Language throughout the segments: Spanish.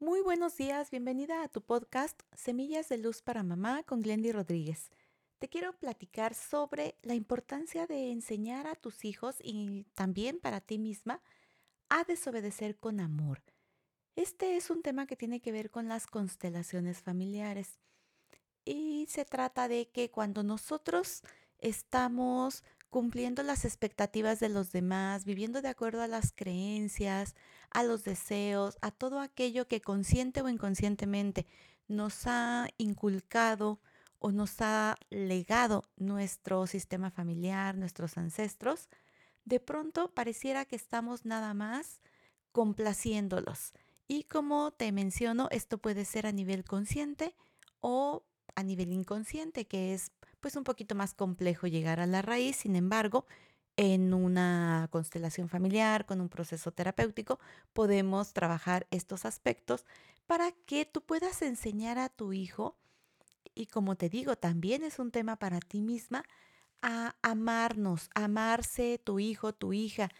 Muy buenos días, bienvenida a tu podcast Semillas de Luz para Mamá con Glendy Rodríguez. Te quiero platicar sobre la importancia de enseñar a tus hijos y también para ti misma a desobedecer con amor. Este es un tema que tiene que ver con las constelaciones familiares y se trata de que cuando nosotros estamos cumpliendo las expectativas de los demás, viviendo de acuerdo a las creencias, a los deseos, a todo aquello que consciente o inconscientemente nos ha inculcado o nos ha legado nuestro sistema familiar, nuestros ancestros, de pronto pareciera que estamos nada más complaciéndolos. Y como te menciono, esto puede ser a nivel consciente o a nivel inconsciente, que es pues un poquito más complejo llegar a la raíz. Sin embargo, en una constelación familiar, con un proceso terapéutico, podemos trabajar estos aspectos para que tú puedas enseñar a tu hijo, y como te digo, también es un tema para ti misma, a amarnos, amarse tu hijo, tu hija,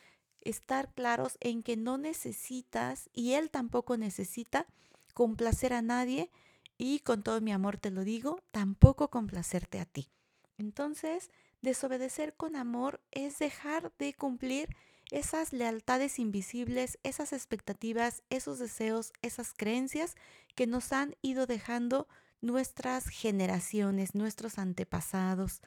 estar claros en que no necesitas y él tampoco necesita complacer a nadie y con todo mi amor te lo digo, tampoco complacerte a ti. Entonces, desobedecer con amor es dejar de cumplir esas lealtades invisibles, esas expectativas, esos deseos, esas creencias que nos han ido dejando nuestras generaciones, nuestros antepasados.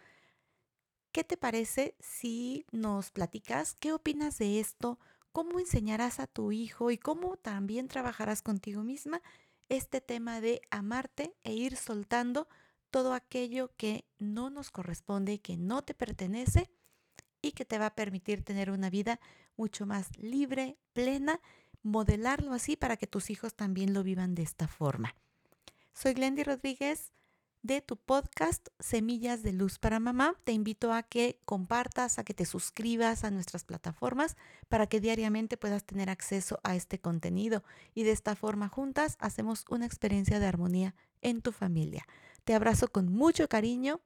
¿Qué te parece si nos platicas qué opinas de esto? ¿Cómo enseñarás a tu hijo y cómo también trabajarás contigo misma este tema de amarte e ir soltando todo aquello que no nos corresponde, que no te pertenece y que te va a permitir tener una vida mucho más libre, plena, modelarlo así para que tus hijos también lo vivan de esta forma. Soy Glendy Rodríguez de tu podcast Semillas de Luz para Mamá. Te invito a que compartas, a que te suscribas a nuestras plataformas para que diariamente puedas tener acceso a este contenido y de esta forma juntas hacemos una experiencia de armonía en tu familia. Te abrazo con mucho cariño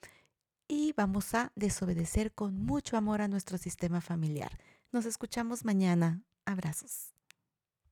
y vamos a desobedecer con mucho amor a nuestro sistema familiar. Nos escuchamos mañana. Abrazos.